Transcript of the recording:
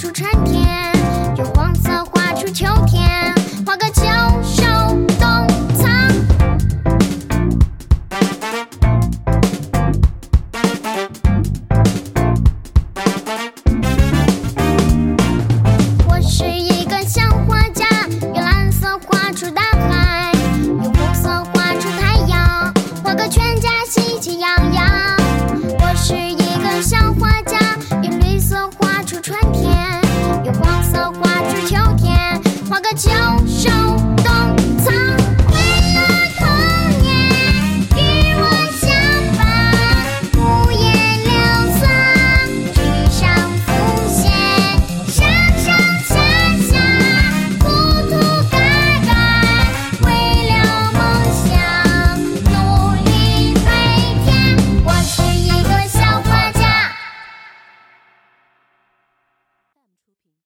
出春天用黄色画出秋天画个秋收冬藏。我是一个小画家用蓝色画出大